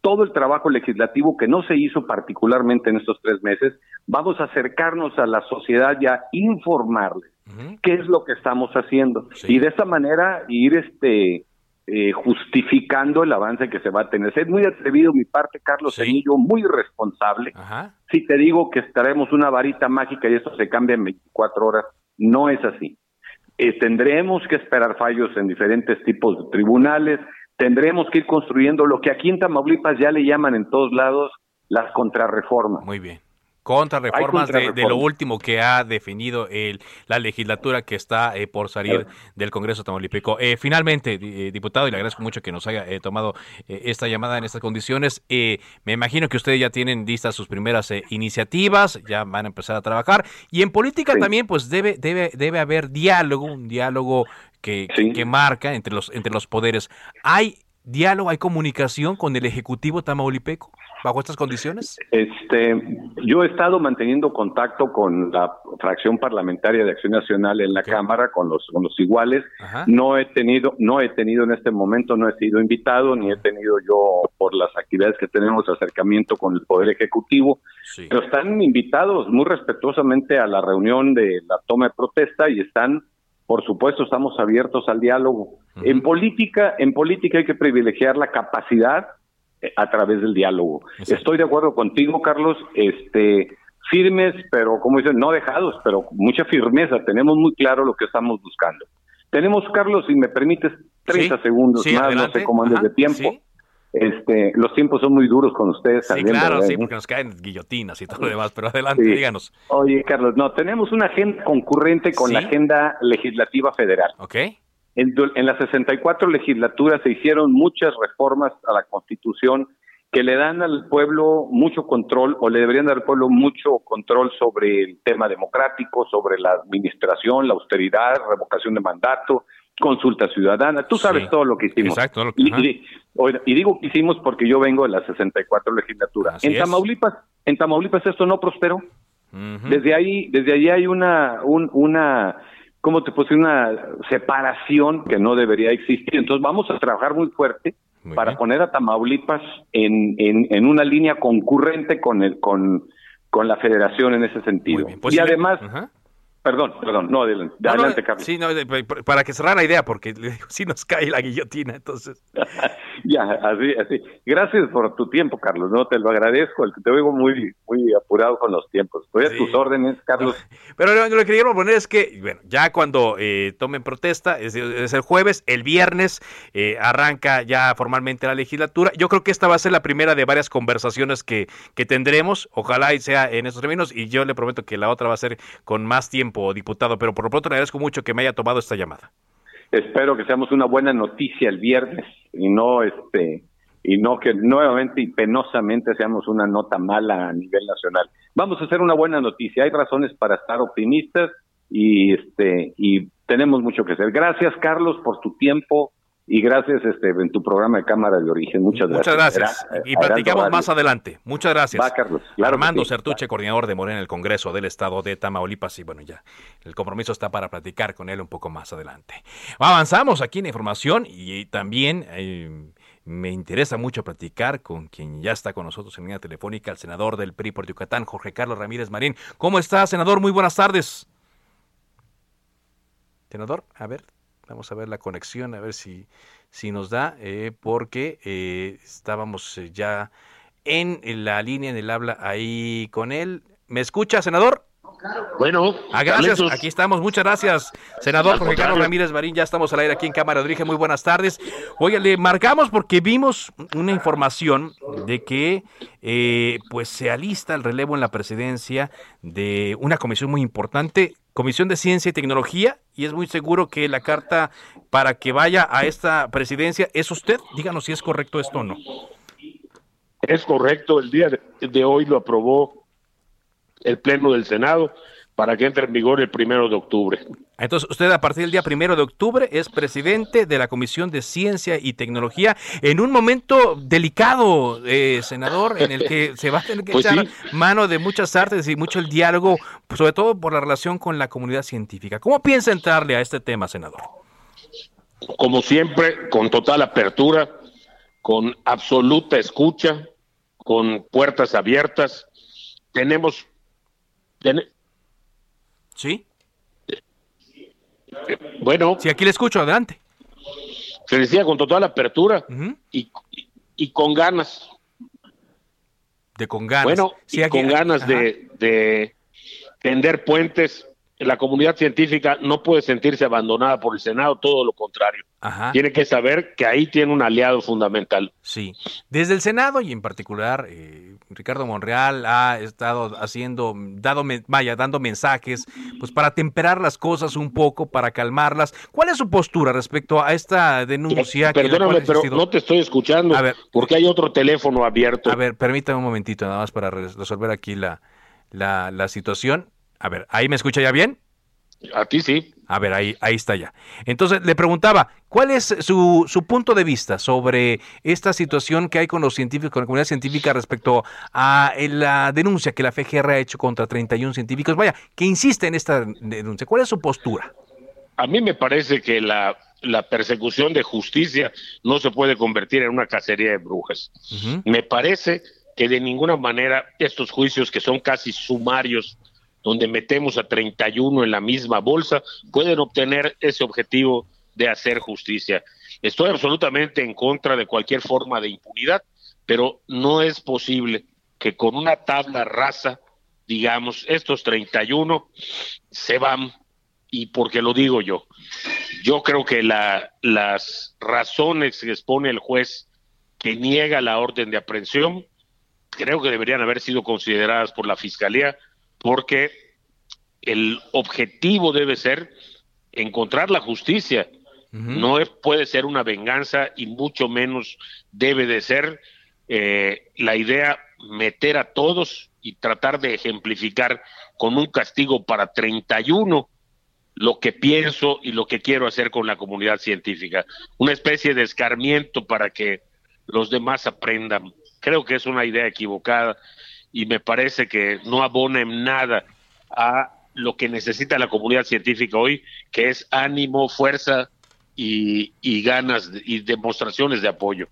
todo el trabajo legislativo que no se hizo particularmente en estos tres meses, vamos a acercarnos a la sociedad y a informarles qué es lo que estamos haciendo y de esa manera ir este eh, justificando el avance que se va a tener. Es muy atrevido mi parte, Carlos sí. muy responsable. Si te digo que estaremos una varita mágica y esto se cambia en 24 horas, no es así. Eh, tendremos que esperar fallos en diferentes tipos de tribunales, tendremos que ir construyendo lo que aquí en Tamaulipas ya le llaman en todos lados las contrarreformas. Muy bien contrarreformas de, de, lo último que ha definido el, la legislatura que está eh, por salir del Congreso Tamaulipeco. Eh, finalmente, eh, diputado, y le agradezco mucho que nos haya tomado esta llamada en estas condiciones. me imagino que ustedes ya tienen listas sus primeras iniciativas, ya van a empezar a trabajar. Y en política también, pues debe, debe, debe haber diálogo, un diálogo que, que, marca entre los, entre los poderes. ¿Hay diálogo, hay comunicación con el Ejecutivo Tamaulipeco? bajo estas condiciones? Este, yo he estado manteniendo contacto con la fracción parlamentaria de Acción Nacional en la Cámara, con los, con los iguales. No he tenido, no he tenido en este momento, no he sido invitado, ni he tenido yo por las actividades que tenemos acercamiento con el Poder Ejecutivo, pero están invitados muy respetuosamente a la reunión de la toma de protesta y están por supuesto estamos abiertos al diálogo. En política, en política hay que privilegiar la capacidad a través del diálogo. Estoy de acuerdo contigo, Carlos, este firmes, pero como dicen, no dejados, pero mucha firmeza, tenemos muy claro lo que estamos buscando. Tenemos, Carlos, si me permites 30 segundos más, no sé cómo andes de tiempo. Este, los tiempos son muy duros con ustedes. Sí, claro, sí, porque nos caen guillotinas y todo lo demás, pero adelante, díganos. Oye, Carlos, no, tenemos una agenda concurrente con la agenda legislativa federal. Ok. En, en la 64 legislatura se hicieron muchas reformas a la Constitución que le dan al pueblo mucho control o le deberían dar al pueblo mucho control sobre el tema democrático, sobre la administración, la austeridad, revocación de mandato, consulta ciudadana. Tú sabes todo lo que hicimos. Exacto. y, y, digo que hicimos porque yo vengo de la 64 legislatura. en Tamaulipas, en Tamaulipas esto no prosperó. Desde ahí, desde ahí hay una, un, una ¿cómo te puse? Una separación que no debería existir. Entonces vamos a trabajar muy fuerte para poner a Tamaulipas en, en, una línea concurrente con, el, con, con la federación en ese sentido. Pues y además, Perdón, perdón, no, adelante, adelante Carlos. Sí, no, para que cerrar la idea, porque [LAUGHS] si nos cae la guillotina, entonces. [LAUGHS] ya, así, así. Gracias por tu tiempo, Carlos, no, te lo agradezco, te oigo muy, muy apurado con los tiempos. Estoy a tus órdenes, Carlos. Pero lo, que queríamos poner es que, bueno, ya cuando eh, tomen protesta, es, el jueves, el viernes eh, arranca ya formalmente la legislatura. Yo creo que esta va a ser la primera de varias conversaciones que, que tendremos, ojalá y sea en esos términos, y yo le prometo que la otra va a ser con más tiempo diputado, pero por lo pronto le agradezco mucho que me haya tomado esta llamada. Espero que seamos una buena noticia el viernes y no este y no que nuevamente y penosamente seamos una nota mala a nivel nacional. Vamos a hacer una buena noticia. Hay razones para estar optimistas y este y tenemos mucho que hacer. Gracias Carlos por tu tiempo, y gracias este en tu programa de Cámara de Origen. Muchas gracias. Muchas gracias. y platicamos más adelante. Muchas gracias. Va, Carlos. Armando Certuche, coordinador de Morena en el Congreso del Estado de Tamaulipas. Y bueno, ya el compromiso está para platicar con él un poco más adelante. Avanzamos aquí en información y también eh, me interesa mucho platicar con quien ya está con nosotros en línea telefónica, el senador del PRI por Yucatán, Jorge Carlos Ramírez Marín. ¿Cómo está, senador? Muy buenas tardes. Senador, a ver, Vamos a ver la conexión, a ver si, si nos da, eh, porque eh, estábamos eh, ya en, la línea, en el habla ahí con él. ¿Me escucha, senador? Bueno, ah, gracias. Aquí estamos. Muchas gracias, senador Jorge Carlos Ramírez Marín. Ya estamos al aire aquí en Cámara de Origen. Muy buenas tardes. Oye, le marcamos porque vimos una información de que pues se alista el relevo en la presidencia de una comisión muy importante Comisión de Ciencia y Tecnología y es muy seguro que la carta para que vaya a esta presidencia es usted. Díganos si es correcto esto o no. Es correcto, el día de hoy lo aprobó el Pleno del Senado para que entre en vigor el primero de octubre. Entonces, usted a partir del día primero de octubre es presidente de la Comisión de Ciencia y Tecnología en un momento delicado, eh, senador, en el que se va a tener que [LAUGHS] pues echar mano de muchas artes y mucho el diálogo, sobre todo por la relación con la comunidad científica. ¿Cómo piensa entrarle a este tema, senador? Como siempre, con total apertura, con absoluta escucha, con puertas abiertas. Tenemos ¿Sí? Bueno. Sí, aquí le escucho, adelante. Se decía con total apertura y, y, con ganas. De con ganas. Bueno, y con ganas de, de tender puentes la comunidad científica no puede sentirse abandonada por el Senado, todo lo contrario. Tiene que saber que ahí tiene un aliado fundamental. Sí, desde el Senado y en particular eh, Ricardo Monreal ha estado haciendo, dado, vaya, dando mensajes, pues para temperar las cosas un poco, para calmarlas. ¿Cuál es su postura respecto a esta denuncia? Perdóname, pero no te estoy escuchando, a ver, porque hay otro teléfono abierto. A ver, permítame un momentito nada más para resolver aquí la, la, la situación. A ver, ¿ahí me escucha ya bien? A ti sí. A ver, ahí, ahí está ya. Entonces le preguntaba, ¿cuál es su, su punto de vista sobre esta situación que hay con los científicos, con la comunidad científica respecto a eh, la denuncia que la FGR ha hecho contra 31 científicos? Vaya, que insiste en esta denuncia. ¿Cuál es su postura? A mí me parece que la, la persecución de justicia no se puede convertir en una cacería de brujas. Me parece que de ninguna manera estos juicios que son casi sumarios donde metemos a 31 en la misma bolsa, pueden obtener ese objetivo de hacer justicia. Estoy absolutamente en contra de cualquier forma de impunidad, pero no es posible que con una tabla rasa, digamos, estos 31 se van, y porque lo digo yo, yo creo que la, las razones que expone el juez que niega la orden de aprehensión, creo que deberían haber sido consideradas por la Fiscalía porque el objetivo debe ser encontrar la justicia. No puede ser una venganza y mucho menos debe de ser eh, la idea meter a todos y tratar de ejemplificar con un castigo para 31 lo que pienso y lo que quiero hacer con la comunidad científica. Una especie de escarmiento para que los demás aprendan. Creo que es una idea equivocada y me parece que no abona en nada a lo que necesita la comunidad científica hoy, que es ánimo, fuerza y, ganas y demostraciones de apoyo.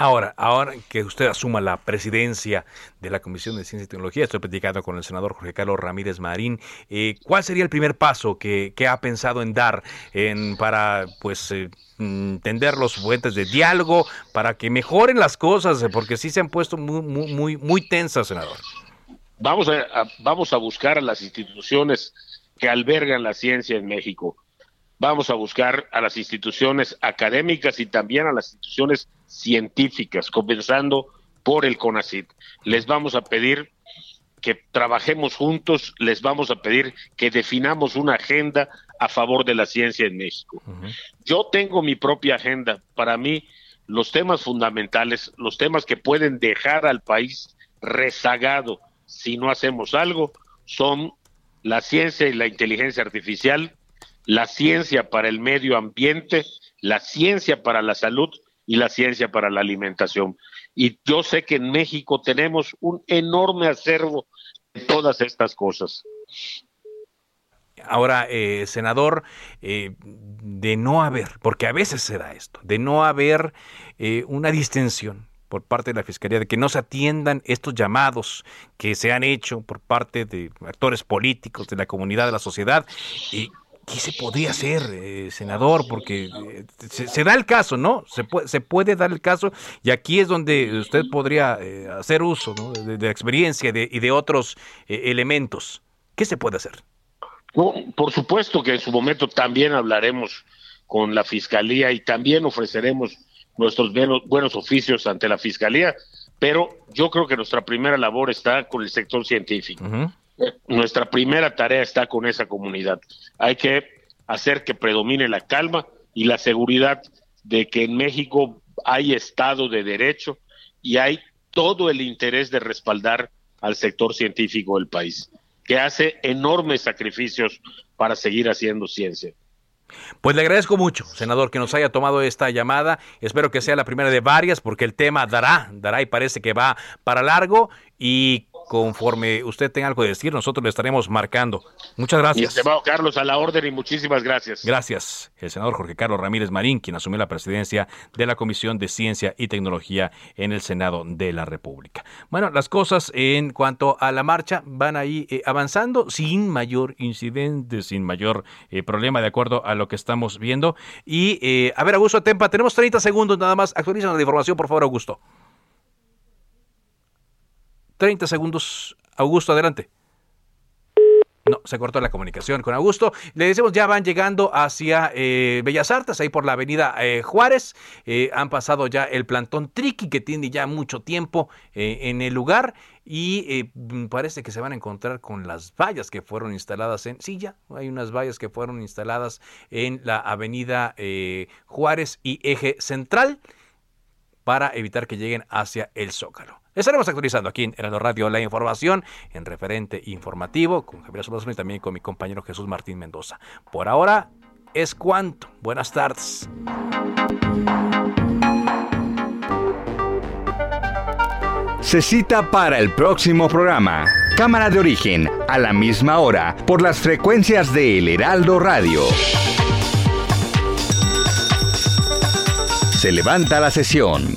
Ahora, ahora que usted asuma la presidencia de la Comisión de Ciencia y Tecnología, estoy platicando con el senador Jorge Carlos Ramírez Marín, eh, ¿cuál sería el primer paso que, ha pensado en dar en, para pues eh, tender los puentes de diálogo, para que mejoren las cosas, porque sí se han puesto muy, muy, muy, muy tensas, senador? vamos a, vamos a buscar a las instituciones que albergan la ciencia en México. Vamos a buscar a las instituciones académicas y también a las instituciones científicas, comenzando por el CONACYT. Les vamos a pedir que trabajemos juntos, les vamos a pedir que definamos una agenda a favor de la ciencia en México. Yo tengo mi propia agenda. Para mí, los temas fundamentales, los temas que pueden dejar al país rezagado si no hacemos algo son la ciencia y la inteligencia artificial, la ciencia para el medio ambiente, la ciencia para la salud y la ciencia para la alimentación. Y yo sé que en México tenemos un enorme acervo de todas estas cosas. Ahora, eh, senador, eh, de no haber, porque a veces se da esto, de no haber eh, una distensión por parte de la Fiscalía de que no se atiendan estos llamados que se han hecho por parte de actores políticos, de la comunidad, de la sociedad, y ¿Qué se podría hacer, eh, senador? Porque eh, se, da el caso, ¿no? Se puede, se puede dar el caso y aquí es donde usted podría eh, hacer uso de, la experiencia y de otros elementos. ¿Qué se puede hacer? por supuesto que en su momento también hablaremos con la Fiscalía y también ofreceremos nuestros buenos oficios ante la Fiscalía, pero yo creo que nuestra primera labor está con el sector científico nuestra primera tarea está con esa comunidad. Hay que hacer que predomine la calma y la seguridad de que en México hay Estado de Derecho y hay todo el interés de respaldar al sector científico del país, que hace enormes sacrificios para seguir haciendo ciencia. Pues le agradezco mucho, senador, que nos haya tomado esta llamada. Espero que sea la primera de varias, porque el tema dará, dará y parece que va para largo. Y conforme usted tenga algo que decir, nosotros le estaremos marcando. Muchas gracias. Estimado Carlos, a la orden y muchísimas gracias. Gracias. El senador Jorge Carlos Ramírez Marín, quien asumió la presidencia de la Comisión de Ciencia y Tecnología en el Senado de la República. Bueno, las cosas en cuanto a la marcha van ahí eh, avanzando sin mayor incidente, sin mayor eh, problema, de acuerdo a lo que estamos viendo. Y, eh, a ver, Augusto Tempa, tenemos 30 segundos nada más. Actualizan la información, por favor, Augusto. 30 segundos. Augusto, adelante. No, se cortó la comunicación con Augusto. Le decimos, ya van llegando hacia eh, Bellas Artes, ahí por la avenida eh, Juárez. Eh, han pasado ya el plantón Triqui, que tiene ya mucho tiempo en el lugar. Y parece que se van a encontrar con las vallas que fueron instaladas en... Sí, ya, hay unas vallas que fueron instaladas en la avenida Juárez y Eje Central para evitar que lleguen hacia el Zócalo. Estaremos actualizando aquí en la Radio la información en referente informativo con Javier Solórzano y también con mi compañero Jesús Martín Mendoza. Por ahora es cuanto. Buenas tardes. Se cita para el próximo programa. Cámara de origen, a la misma hora, por las frecuencias de El Heraldo Radio. Se levanta la sesión.